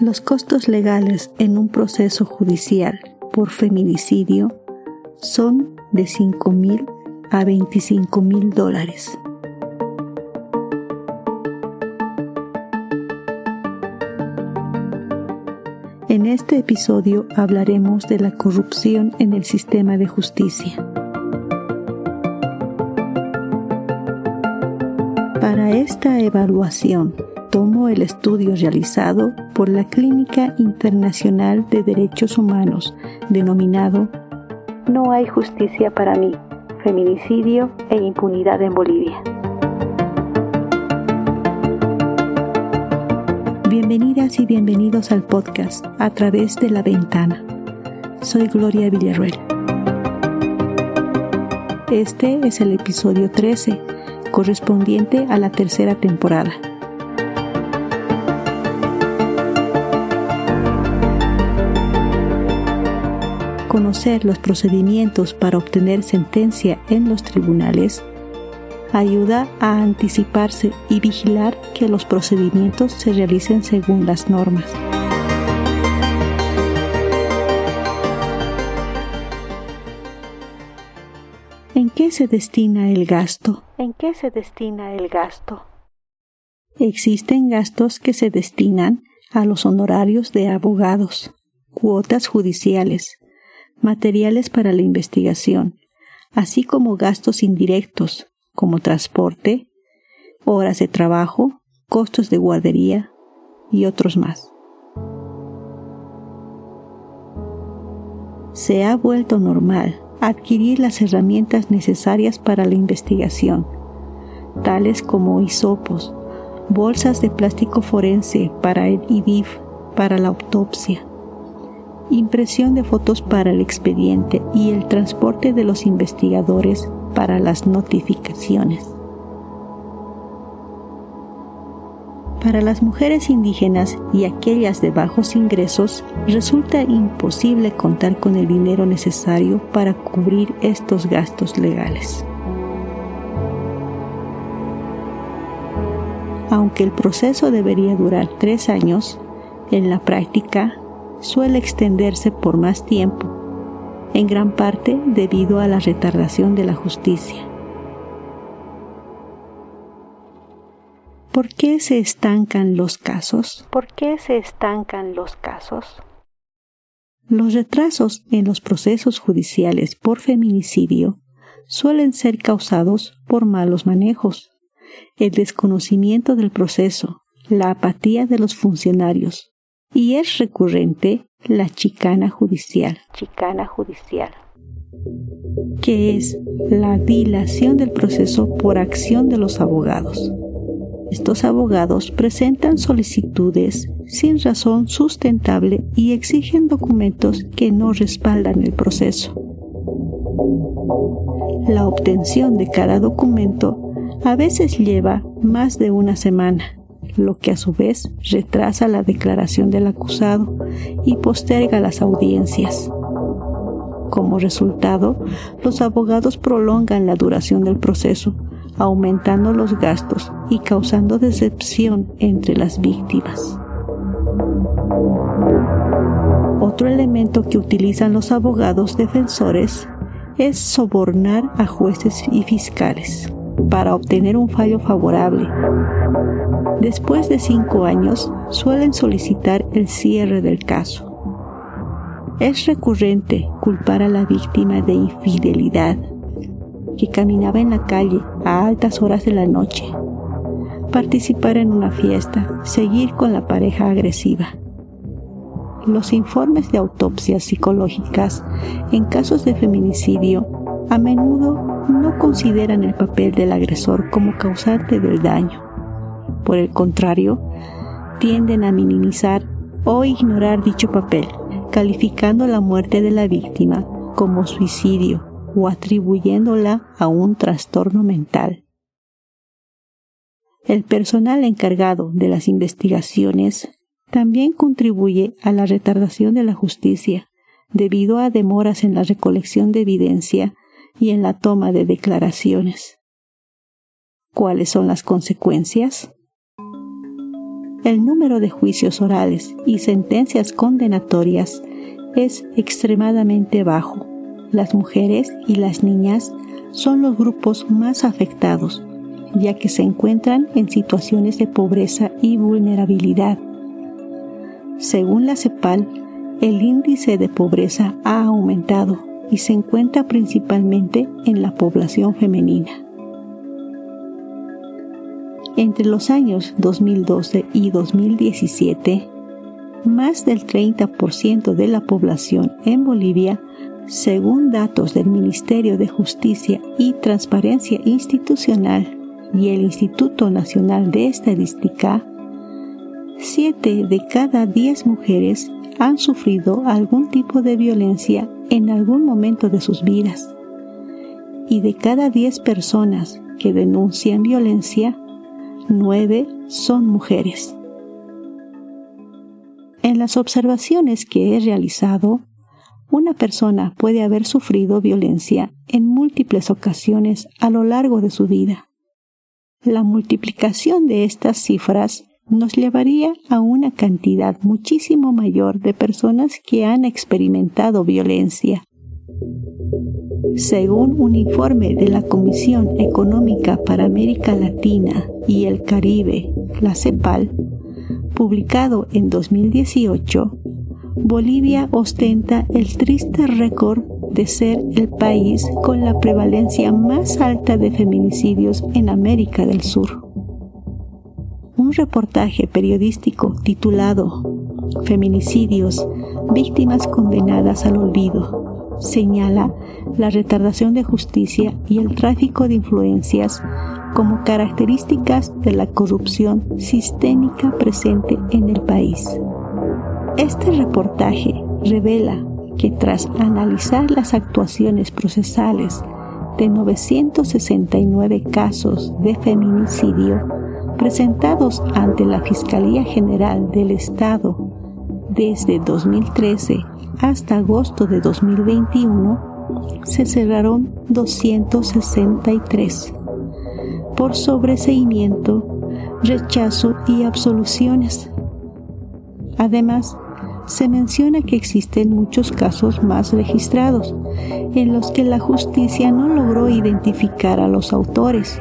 Los costos legales en un proceso judicial por feminicidio son de 5 mil a 25 mil dólares. En este episodio hablaremos de la corrupción en el sistema de justicia. Para esta evaluación tomo el estudio realizado por la Clínica Internacional de Derechos Humanos denominado No hay justicia para mí, feminicidio e impunidad en Bolivia. Bienvenidas y bienvenidos al podcast A través de la ventana. Soy Gloria Villarruel. Este es el episodio 13, correspondiente a la tercera temporada. Conocer los procedimientos para obtener sentencia en los tribunales ayuda a anticiparse y vigilar que los procedimientos se realicen según las normas. ¿En qué se destina el gasto? ¿En qué se destina el gasto? Existen gastos que se destinan a los honorarios de abogados, cuotas judiciales, materiales para la investigación, así como gastos indirectos, como transporte, horas de trabajo, costos de guardería y otros más. Se ha vuelto normal adquirir las herramientas necesarias para la investigación, tales como hisopos, bolsas de plástico forense para el IDIF, para la autopsia, impresión de fotos para el expediente y el transporte de los investigadores para las notificaciones. Para las mujeres indígenas y aquellas de bajos ingresos resulta imposible contar con el dinero necesario para cubrir estos gastos legales. Aunque el proceso debería durar tres años, en la práctica suele extenderse por más tiempo, en gran parte debido a la retardación de la justicia. ¿Por qué se estancan los casos? ¿Por qué se estancan los casos? Los retrasos en los procesos judiciales por feminicidio suelen ser causados por malos manejos, el desconocimiento del proceso, la apatía de los funcionarios, y es recurrente la chicana judicial. Chicana judicial que es la dilación del proceso por acción de los abogados. Estos abogados presentan solicitudes sin razón sustentable y exigen documentos que no respaldan el proceso. La obtención de cada documento a veces lleva más de una semana lo que a su vez retrasa la declaración del acusado y posterga las audiencias. Como resultado, los abogados prolongan la duración del proceso, aumentando los gastos y causando decepción entre las víctimas. Otro elemento que utilizan los abogados defensores es sobornar a jueces y fiscales para obtener un fallo favorable. Después de cinco años, suelen solicitar el cierre del caso. Es recurrente culpar a la víctima de infidelidad, que caminaba en la calle a altas horas de la noche, participar en una fiesta, seguir con la pareja agresiva. Los informes de autopsias psicológicas en casos de feminicidio a menudo no consideran el papel del agresor como causante del daño. Por el contrario, tienden a minimizar o ignorar dicho papel, calificando la muerte de la víctima como suicidio o atribuyéndola a un trastorno mental. El personal encargado de las investigaciones también contribuye a la retardación de la justicia debido a demoras en la recolección de evidencia y en la toma de declaraciones. ¿Cuáles son las consecuencias? el número de juicios orales y sentencias condenatorias es extremadamente bajo. Las mujeres y las niñas son los grupos más afectados, ya que se encuentran en situaciones de pobreza y vulnerabilidad. Según la CEPAL, el índice de pobreza ha aumentado y se encuentra principalmente en la población femenina. Entre los años 2012 y 2017, más del 30% de la población en Bolivia, según datos del Ministerio de Justicia y Transparencia Institucional y el Instituto Nacional de Estadística, 7 de cada 10 mujeres han sufrido algún tipo de violencia en algún momento de sus vidas. Y de cada 10 personas que denuncian violencia, 9 son mujeres. En las observaciones que he realizado, una persona puede haber sufrido violencia en múltiples ocasiones a lo largo de su vida. La multiplicación de estas cifras nos llevaría a una cantidad muchísimo mayor de personas que han experimentado violencia. Según un informe de la Comisión Económica para América Latina y el Caribe, la CEPAL, publicado en 2018, Bolivia ostenta el triste récord de ser el país con la prevalencia más alta de feminicidios en América del Sur. Reportaje periodístico titulado Feminicidios, víctimas condenadas al olvido, señala la retardación de justicia y el tráfico de influencias como características de la corrupción sistémica presente en el país. Este reportaje revela que tras analizar las actuaciones procesales de 969 casos de feminicidio presentados ante la Fiscalía General del Estado desde 2013 hasta agosto de 2021, se cerraron 263 por sobreseimiento, rechazo y absoluciones. Además, se menciona que existen muchos casos más registrados en los que la justicia no logró identificar a los autores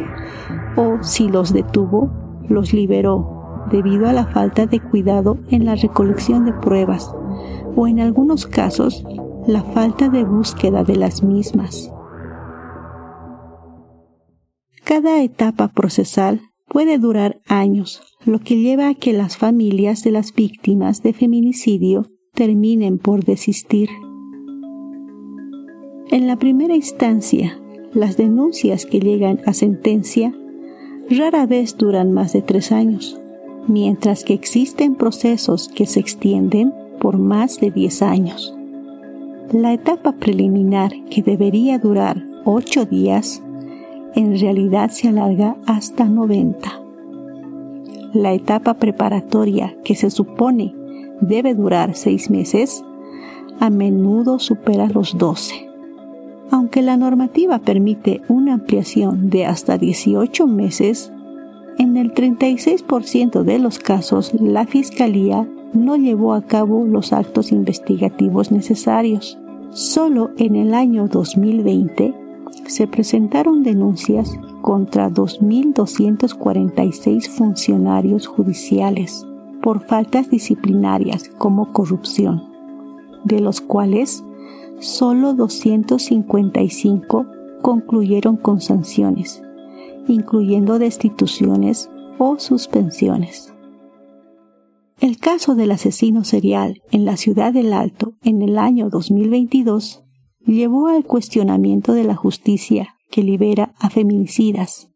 o si los detuvo, los liberó debido a la falta de cuidado en la recolección de pruebas o en algunos casos la falta de búsqueda de las mismas. Cada etapa procesal puede durar años, lo que lleva a que las familias de las víctimas de feminicidio terminen por desistir. En la primera instancia, las denuncias que llegan a sentencia rara vez duran más de tres años, mientras que existen procesos que se extienden por más de diez años. La etapa preliminar, que debería durar ocho días, en realidad se alarga hasta 90. La etapa preparatoria, que se supone debe durar seis meses, a menudo supera los 12. Aunque la normativa permite una ampliación de hasta 18 meses, en el 36% de los casos la Fiscalía no llevó a cabo los actos investigativos necesarios. Solo en el año 2020 se presentaron denuncias contra 2.246 funcionarios judiciales por faltas disciplinarias como corrupción, de los cuales solo 255 concluyeron con sanciones, incluyendo destituciones o suspensiones. El caso del asesino serial en la ciudad del Alto en el año 2022 llevó al cuestionamiento de la justicia que libera a feminicidas.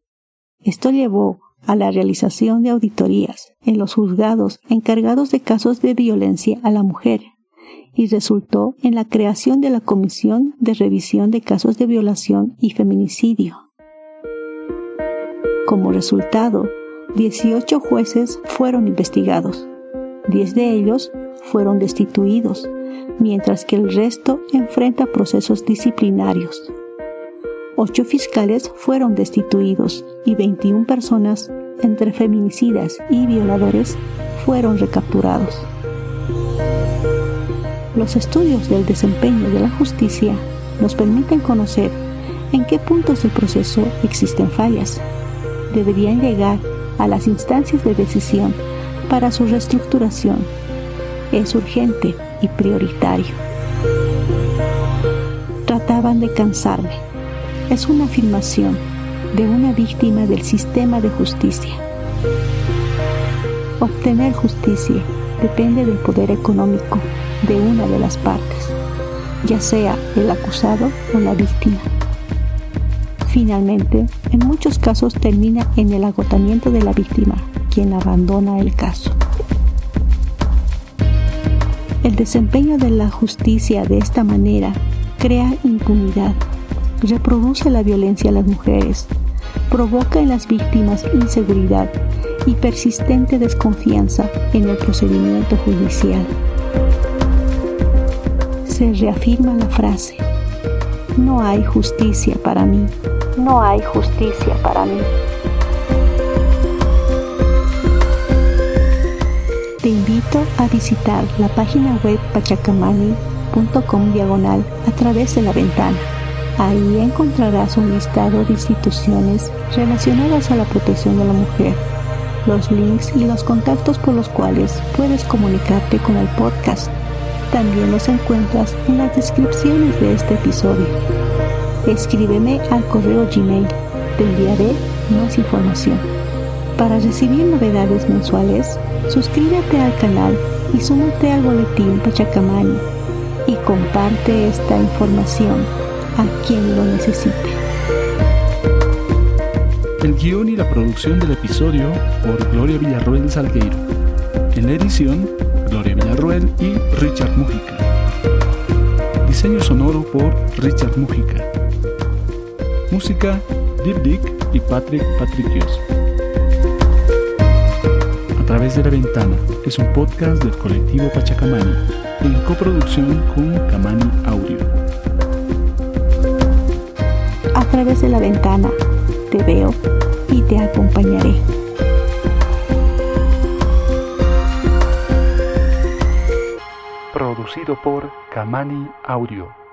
Esto llevó a la realización de auditorías en los juzgados encargados de casos de violencia a la mujer y resultó en la creación de la Comisión de Revisión de Casos de Violación y Feminicidio. Como resultado, 18 jueces fueron investigados, 10 de ellos fueron destituidos mientras que el resto enfrenta procesos disciplinarios. Ocho fiscales fueron destituidos y 21 personas, entre feminicidas y violadores, fueron recapturados. Los estudios del desempeño de la justicia nos permiten conocer en qué puntos del proceso existen fallas. Deberían llegar a las instancias de decisión para su reestructuración. Es urgente y prioritario. Trataban de cansarme. Es una afirmación de una víctima del sistema de justicia. Obtener justicia depende del poder económico de una de las partes, ya sea el acusado o la víctima. Finalmente, en muchos casos termina en el agotamiento de la víctima, quien abandona el caso. El desempeño de la justicia de esta manera crea impunidad, reproduce la violencia a las mujeres, provoca en las víctimas inseguridad y persistente desconfianza en el procedimiento judicial. Se reafirma la frase, no hay justicia para mí, no hay justicia para mí. Te invito a visitar la página web pachacamani.com diagonal a través de la ventana. Ahí encontrarás un listado de instituciones relacionadas a la protección de la mujer, los links y los contactos por los cuales puedes comunicarte con el podcast. También los encuentras en las descripciones de este episodio. Escríbeme al correo Gmail, te enviaré más información. Para recibir novedades mensuales, suscríbete al canal y súmate al boletín Pachacamani y comparte esta información a quien lo necesite. El guion y la producción del episodio por Gloria Villarroel Salgueiro. En la edición, Gloria Villarroel y Richard Mujica. Diseño sonoro por Richard Mujica. Música, Deep Dick y Patrick Patricios. A través de la ventana es un podcast del colectivo Pachacamani en coproducción con Camani Audio a través de la ventana. Te veo y te acompañaré. Producido por Kamani Audio.